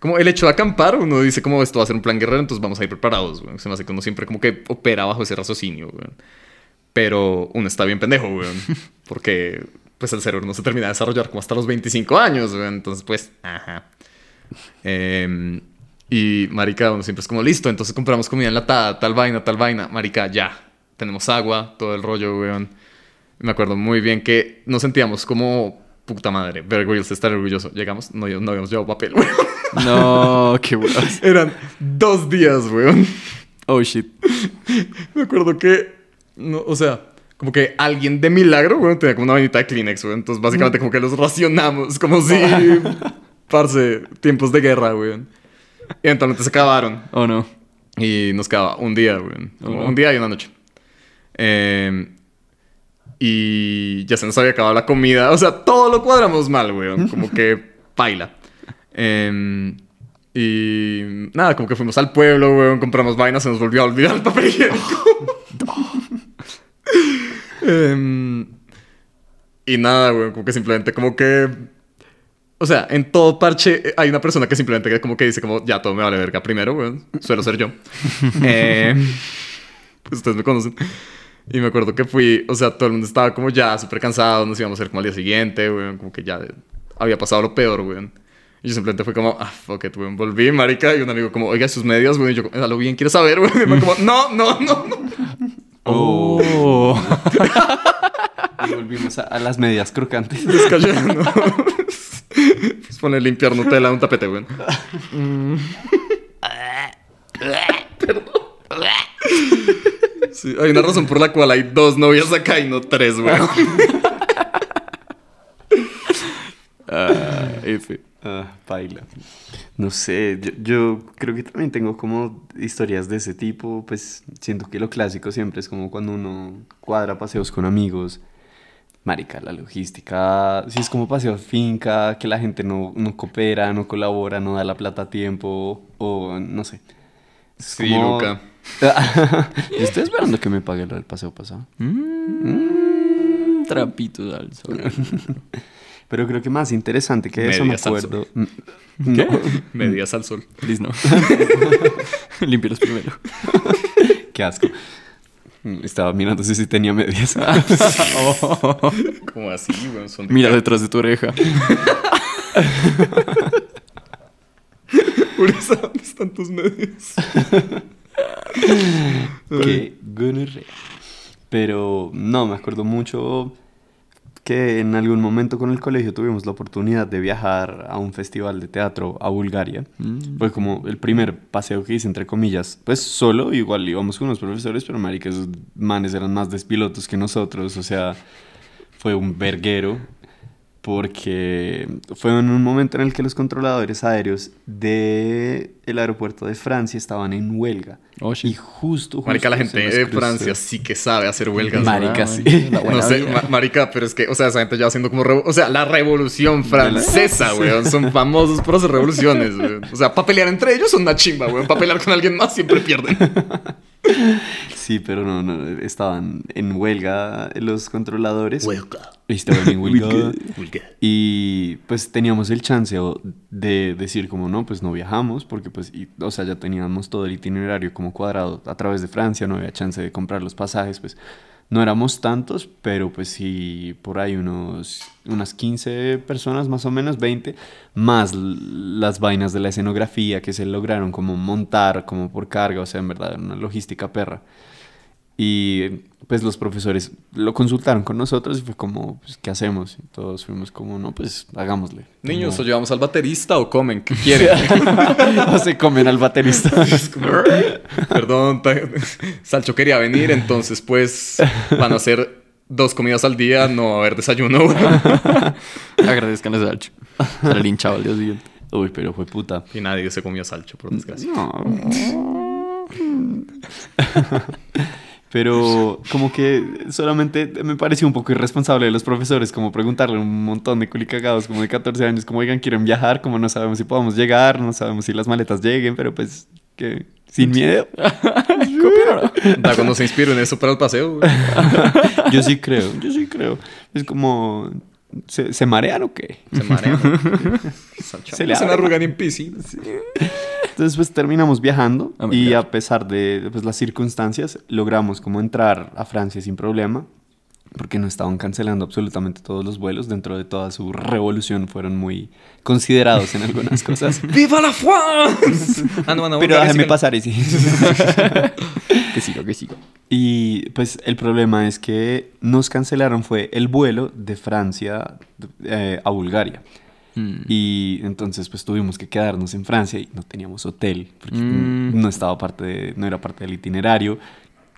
como el hecho de acampar, uno dice como esto va a ser un plan guerrero, entonces vamos a ir preparados, weón. Se me hace que uno siempre como que opera bajo ese raciocinio, weón. Pero uno está bien pendejo, weón. Porque pues el cerebro no se termina de desarrollar como hasta los 25 años, weón. Entonces, pues, ajá. Em, y marica, uno siempre es como listo, entonces compramos comida enlatada, tal vaina, tal vaina. Marica, ya. Tenemos agua, todo el rollo, weón. Me acuerdo muy bien que nos sentíamos como puta madre. Bear Grylls está orgulloso. Llegamos, no, no habíamos llevado papel, weón. No, qué huevas. Eran dos días, weón. Oh, shit. Me acuerdo que, no, o sea, como que alguien de milagro, weón, tenía como una vainita de Kleenex, weón. Entonces, básicamente, como que los racionamos, como si, parce, tiempos de guerra, weón. Y eventualmente se acabaron. Oh, no. Y nos quedaba un día, weón. Oh, no. Un día y una noche. Eh, y ya se nos había acabado la comida. O sea, todo lo cuadramos mal, weón. Como que paila. Eh, y nada, como que fuimos al pueblo, weón. Compramos vainas, se nos volvió a olvidar el papel higiénico. Em, y nada, weón. Como que simplemente como que... O sea, en todo parche eh, hay una persona que simplemente como que dice como, ya todo me vale verga primero, weón. Suelo ser yo. Eh, pues ustedes me conocen. Y me acuerdo que fui, o sea, todo el mundo estaba como ya súper cansado, nos íbamos a hacer como al día siguiente, weón. Como que ya había pasado lo peor, weón. Y yo simplemente fui como, ah, fuck it, weón. Volví, marica. Y un amigo como, oiga, sus medias, weón. Y yo, ¿a lo bien quieres saber, weón? Y me como, no, no, no, no. Oh. Y volvimos a, a las medias crocantes. Descayendo. pues poner limpiar Nutella en un tapete, weón. Mm. Perdón. Sí, hay una razón por la cual hay dos novias acá y no tres, weón. Ah, F. Ah, baila. No sé, yo, yo creo que también tengo como historias de ese tipo, pues siento que lo clásico siempre es como cuando uno cuadra paseos con amigos. Marica, la logística, si es como paseo a finca, que la gente no, no coopera, no colabora, no da la plata a tiempo, o no sé. Es Sí, como- Luca. Yo estoy esperando que me pague del paseo pasado. Mm, trapitos al sol. Pero creo que más interesante que eso me al acuerdo. ¿Qué? Medias al sol. Please no. Límpialos primero. Qué asco. Mm, Estaba mirando si tenía medias. Como así. Son de Mira detrás de tu oreja. ¿dónde están tus medias? Qué gonorrea. Pero no, me acuerdo mucho que en algún momento con el colegio tuvimos la oportunidad de viajar a un festival de teatro a Bulgaria. Mm. Fue como el primer paseo que hice, entre comillas. Pues solo, igual íbamos con unos profesores, pero marica, esos manes eran más despilotos que nosotros. O sea, fue un verguero. Porque fue en un momento en el que los controladores aéreos del el aeropuerto de Francia estaban en huelga. Oh. Y justo, justo Marica, la gente de cruzó. Francia sí que sabe hacer huelgas. Marica, sí. No sé, ma- marica, pero es que, o sea, esa gente ya haciendo como... O sea, la revolución francesa, weón. Son famosos por hacer revoluciones, weón. O sea, para pelear entre ellos son una chimba, weón. Para pelear con alguien más siempre pierden. Sí, pero no, no, estaban en huelga los controladores. Estaban en huelga. Y pues teníamos el chance de decir como no, pues no viajamos, porque pues, y- o sea, ya teníamos todo el itinerario como cuadrado a través de Francia, no había chance de comprar los pasajes, pues no éramos tantos, pero pues sí, por ahí unos, unas 15 personas más o menos, 20, más las vainas de la escenografía que se lograron como montar, como por carga, o sea, en verdad, una logística perra. Y pues los profesores lo consultaron con nosotros y fue como, pues, ¿qué hacemos? Y todos fuimos como, no, pues hagámosle. Niños, Como- ¿o llevamos al baterista o comen? ¿Qué quieren? o se comen al baterista. Perdón, Salcho quería venir, entonces pues van a hacer dos comidas al día, no va a haber desayuno. Agradezcan a Salcho. Será linchado al día siguiente. Uy, pero fue puta. Y nadie se comió Salcho, por desgracia. No. Pero como que solamente me pareció un poco irresponsable de los profesores como preguntarle a un montón de culicagados como de 14 años como oigan quieren viajar como no sabemos si podemos llegar no sabemos si las maletas lleguen pero pues que sin miedo Dago no se inspiró en eso para el paseo. yo sí creo yo sí creo. Es como se, ¿se marean o qué Se marea. Salcho, Se le abre. arrugan en piscina. Entonces pues terminamos viajando Oh y God. a pesar de pues, las circunstancias logramos como entrar a Francia sin problema porque no estaban cancelando absolutamente todos los vuelos dentro de toda su revolución fueron muy considerados en algunas cosas. ¡Viva la France! Ah, no, Pero déjame sí, pasar y sí. Que siga, que siga. Y pues el problema es que nos cancelaron fue el vuelo de Francia eh, a Bulgaria. Mm. Y entonces pues tuvimos que quedarnos en Francia y no teníamos hotel porque Mm. no estaba parte de- no era parte del itinerario.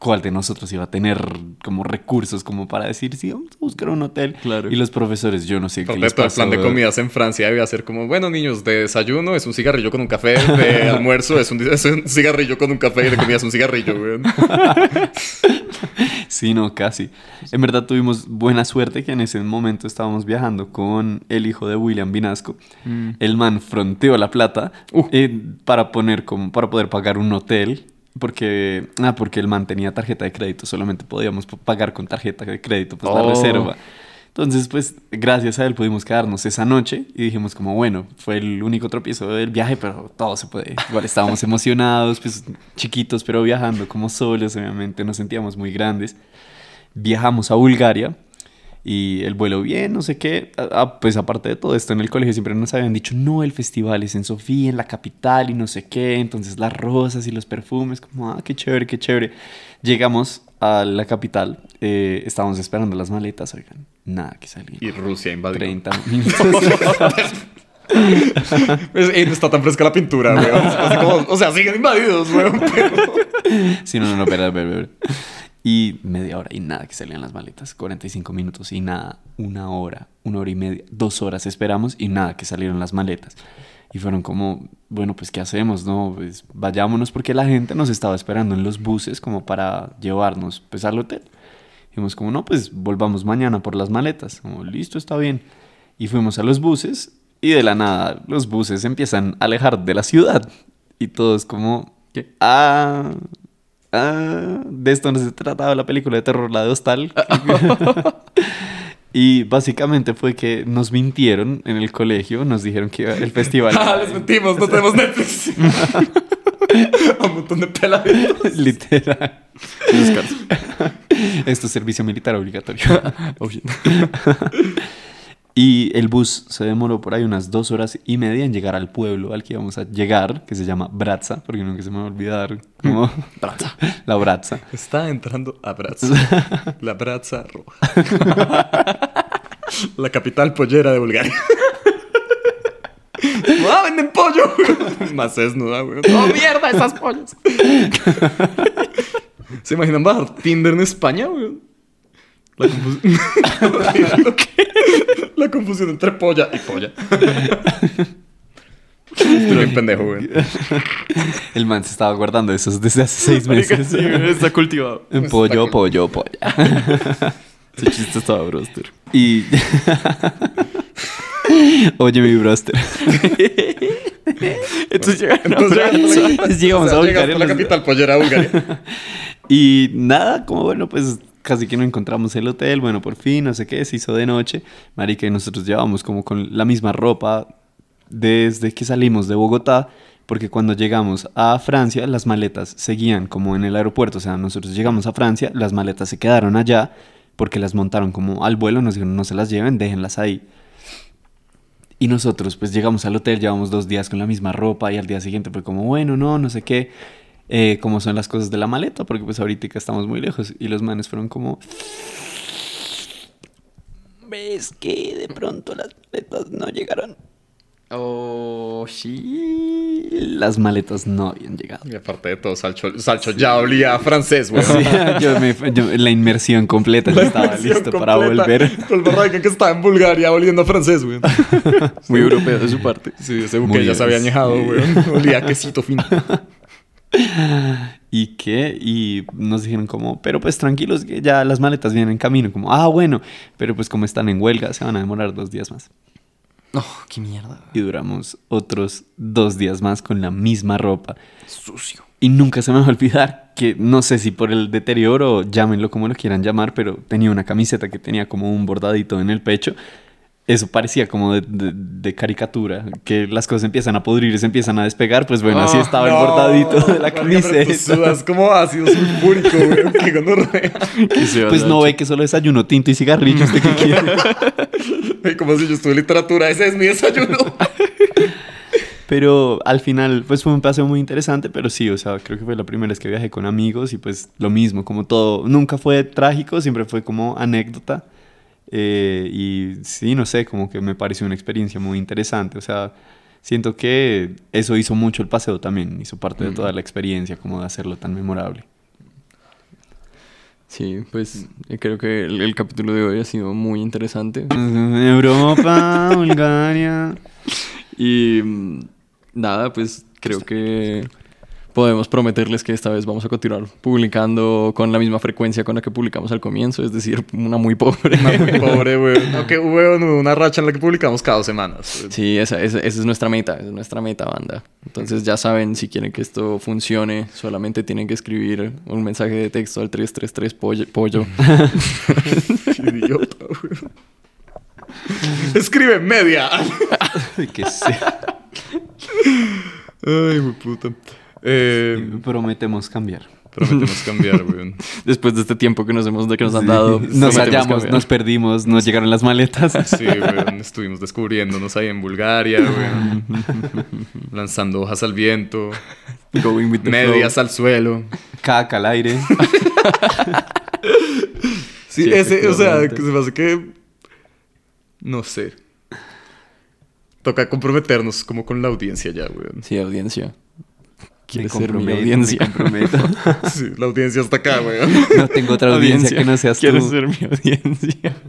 ¿Cuál de nosotros iba a tener como recursos como para decir, sí, vamos a buscar un hotel? Claro. Y los profesores, yo no sé qué les todo el pasó. plan de comidas en Francia debía ser como, bueno, niños, de desayuno es un cigarrillo con un café, de almuerzo es un, es un cigarrillo con un café y de comida es un cigarrillo, weón. Sí, no, casi. En verdad tuvimos buena suerte que en ese momento estábamos viajando con el hijo de William Vinasco. Mm. El man fronteó la plata Uh. eh, para poner como para poder pagar un hotel. Porque, ah, porque el man tenía tarjeta de crédito, solamente podíamos pagar con tarjeta de crédito, pues la Oh. reserva. Entonces, pues, gracias a él pudimos quedarnos esa noche y dijimos como, bueno, fue el único tropiezo del viaje, pero todo se puede. Igual estábamos emocionados, pues, chiquitos, pero viajando como solos, obviamente, nos sentíamos muy grandes. Viajamos a Bulgaria y el vuelo bien, no sé qué. Ah, pues aparte de todo esto, en el colegio siempre nos habían dicho, no, el festival es en Sofía, en la capital y no sé qué. Entonces las rosas y los perfumes, como, ah, qué chévere, qué chévere. Llegamos a la capital, eh, estábamos esperando las maletas, oigan, nada que salir. Y Rusia invadió. 30 minutos. Pues, eh, no está tan fresca la pintura, weón. O sea, siguen invadidos, weón. Pero... sí, no, no, no, espera, espera, espera. Y media hora y nada que salían las maletas. 45 minutos y nada. Una hora, una hora y media, dos horas esperamos y nada que salieron las maletas. Y fueron como, bueno, pues ¿qué hacemos? No, pues vayámonos porque la gente nos estaba esperando en los buses como para llevarnos pues al hotel. Dijimos como, no, pues volvamos mañana por las maletas. Como, listo, está bien. Y fuimos a los buses y de la nada los buses se empiezan a alejar de la ciudad. Y todos como, ah, ah, de esto no se trataba la película de terror, la de Hostal. y básicamente fue que nos mintieron en el colegio, nos dijeron que iba- el festival... Ah, les mentimos, no tenemos Netflix. Un montón de peladitos. Literal. Esto es servicio militar obligatorio. Y el bus se demoró por ahí unas dos horas y media en llegar al pueblo al que íbamos a llegar, que se llama Bratza, porque nunca se me va a olvidar como Bratza. la Bratza. Está entrando a Bratza. La Bratza roja. La capital pollera de Bulgaria. ¡Ah, venden pollo! Más desnuda, güey. ¡Oh, mierda, esas pollas! ¿Se imaginan bajar Tinder en España, güey? La, confus- La confusión entre polla y polla. Estoy bien pendejo, güey. El man se estaba guardando esos desde hace seis meses. sí, está cultivado. En Está pollo, pollo, polla. Ese chiste estaba broster. Y. Oye, mi broster. Entonces llegamos a la- capital pollera Bulgaria. Y nada, como bueno, pues casi que no encontramos el hotel. Bueno, por fin, no sé qué, se hizo de noche. Marica, nosotros llevamos como con la misma ropa desde que salimos de Bogotá. Porque cuando llegamos a Francia, las maletas seguían como en el aeropuerto. O sea, nosotros llegamos a Francia, las maletas se quedaron allá porque las montaron como al vuelo. Nos dijeron, no se las lleven, déjenlas ahí. Y nosotros pues llegamos al hotel, llevamos dos días con la misma ropa y al día siguiente fue como, bueno, no, no sé qué, eh, cómo son las cosas de la maleta, porque pues ahorita estamos muy lejos. Y los manes fueron como, ves que de pronto las maletas no llegaron. Oh, sí. Las maletas no habían llegado. Y aparte de todo, Salcho, Salcho ya olía a francés, güey. Sí, yo me- yo- la inmersión completa ya estaba listo para volver. Con el barraca que estaba en Bulgaria oliendo a francés, güey. Muy europeo de su parte. Sí, ese Muy buque ya se había añejado, güey. Olía a quesito fino. ¿Y qué? Y nos dijeron como, pero pues tranquilos, que ya las maletas vienen en camino. Como, ah, bueno, pero pues como están en huelga, se van a demorar dos días más. No, qué mierda. Y duramos otros dos días más con la misma ropa. Sucio. Y nunca se me va a olvidar que no sé si por el deterioro, llámenlo como lo quieran llamar, pero tenía una camiseta que tenía como un bordadito en el pecho. Eso parecía como de, de- de caricatura, que las cosas empiezan a pudrir y se empiezan a despegar. Pues bueno, así Ah, estaba el no. bordadito de la Marica, pero tú camiseta. sudas como ácido sulfúrico, güey. Que se Pues no ve que solo desayuno tinto y cigarrillo. ¿Usted qué quiere? Ay, Como si yo estuve en literatura. Ese es mi desayuno. Pero al final, pues fue un paseo muy interesante, pero sí, o sea, creo que fue la primera vez que viajé con amigos y pues lo mismo, como todo, nunca fue trágico, siempre fue como anécdota. Eh, y sí, no sé, como que me pareció una experiencia muy interesante, o sea, siento que eso hizo mucho el paseo también, hizo parte de toda la experiencia, como de hacerlo tan memorable. Sí, pues eh, creo que el, el capítulo de hoy ha sido muy interesante. Europa, Bulgaria. Y mm, nada, pues creo que podemos prometerles que esta vez vamos a continuar publicando con la misma frecuencia con la que publicamos al comienzo, es decir, una muy pobre. Una muy pobre, güey. Aunque una racha en la que publicamos cada dos semanas. Sí, esa, esa, esa es nuestra meta, esa es nuestra meta, banda. Entonces ya saben, si quieren que esto funcione, solamente tienen que escribir un mensaje de texto al 333 pollo. pollo. Qué idiota, güey. Escribe media. que sea. Ay, mi puta. Eh, Prometemos cambiar. prometemos cambiar, weón. Después de este tiempo que nos hemos de que nos han dado. Nos hallamos, cambiar. nos perdimos, nos llegaron las maletas. Sí, weón. Estuvimos descubriéndonos ahí en Bulgaria, weón. Lanzando hojas al viento. Going with the Medias al suelo. Caca al aire. Sí, Sí, ese, o sea, que se me hace que. No sé. Toca comprometernos como con la audiencia ya, weón. Sí, audiencia. Me ¿Quieres ser mi audiencia? me comprometo. Sí, la audiencia está acá, weón. No tengo otra audiencia, que no seas tú. ¿Quieres ser mi audiencia?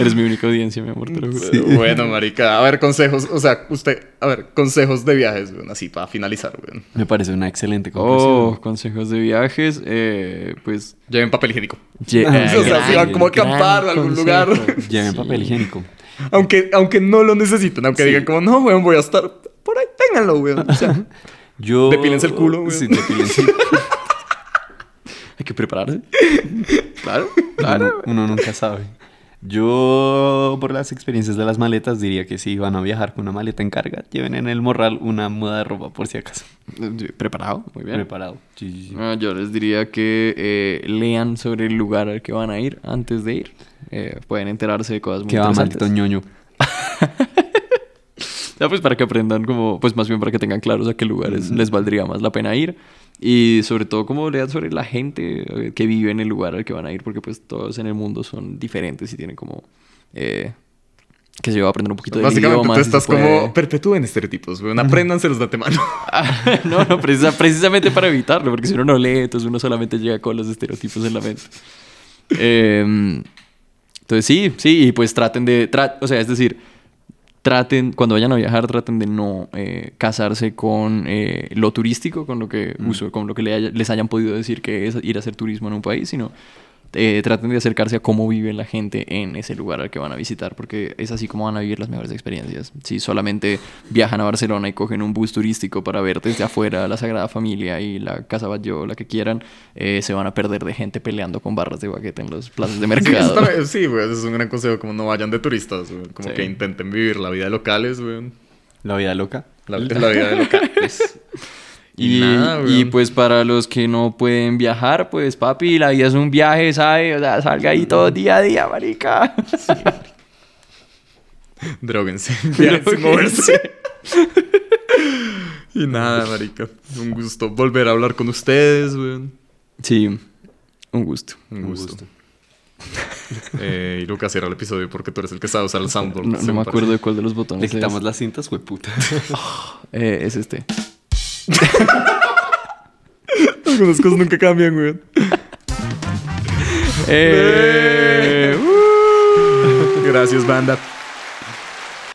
Eres mi única audiencia, mi amor, te lo juro. Bueno, marica, a ver, consejos, o sea, usted, a ver, consejos de viajes, weón, así para finalizar, weón. Me parece una excelente conclusión. Oh, consejos de viajes. Eh, pues. Lleven papel higiénico. ye- Ah, eh, o sea, si van como a acampar a algún lugar. Lleven Sí. papel higiénico. Aunque, aunque no lo necesiten, aunque Sí. digan como, no, weón, voy a estar ténganlo, weón. O sea, Yo... Depílense el culo, güey. Sí, depílense el culo. Hay que prepararse. claro, claro. Uno, uno nunca sabe. Yo, por las experiencias de las maletas, diría que si van a viajar con una maleta en carga, lleven en el morral una muda de ropa por si acaso. Preparado, muy bien. Preparado. Sí, sí, sí. Ah, yo les diría que eh, lean sobre el lugar al que van a ir antes de ir. Eh, pueden enterarse de cosas muy Que va maldito ñoño. Ya, pues para que aprendan como, pues más bien para que tengan claros a qué lugares les valdría más la pena ir. Y sobre todo como lean sobre la gente eh, que vive en el lugar al que van a ir, porque pues todos en el mundo son diferentes y tienen como... Eh, que se va a aprender un poquito de básicamente idioma, tú estás puede. como, perpetúen estereotipos, weón, apréndanselos de antemano. Ah, no, no, precisa- precisamente para evitarlo, porque si uno no lee, entonces uno solamente llega con los estereotipos en la mente. Em, entonces sí, sí, y pues traten de, tra- o sea, es decir, traten, cuando vayan a viajar, traten de no eh, casarse con eh, lo turístico, con lo que uso, con lo que le haya- les hayan podido decir que es ir a hacer turismo en un país, sino eh, traten de acercarse a cómo vive la gente en ese lugar al que van a visitar, porque es así como van a vivir las mejores experiencias. Si solamente viajan a Barcelona y cogen un bus turístico para ver desde afuera la Sagrada Familia y la Casa Batlló, la que quieran, eh, se van a perder de gente peleando con barras de baguette en los plazas de Sí, mercado. sí, weón, eso es un gran consejo, como no vayan de turistas, como Sí. que intenten vivir la vida de locales, weón. La vida loca. La, la vida de locales. Y, nada, y, pues para los que no pueden viajar, pues papi, la vida es un viaje, ¿sabes? O sea, salga ahí todo día a día, marica. Dróguense. Viajen sin moverse. y nada, marica. Un gusto volver a hablar con ustedes, weón. Sí, un gusto. Un gusto. gusto. Eh, y Lucas cierra el episodio porque tú eres el que sabe usar el soundboard. No, me acuerdo de cuál de los botones Le es. quitamos las cintas, güey, puta. Eh, es este. Algunas cosas nunca cambian, weón. Eh, Gracias, banda.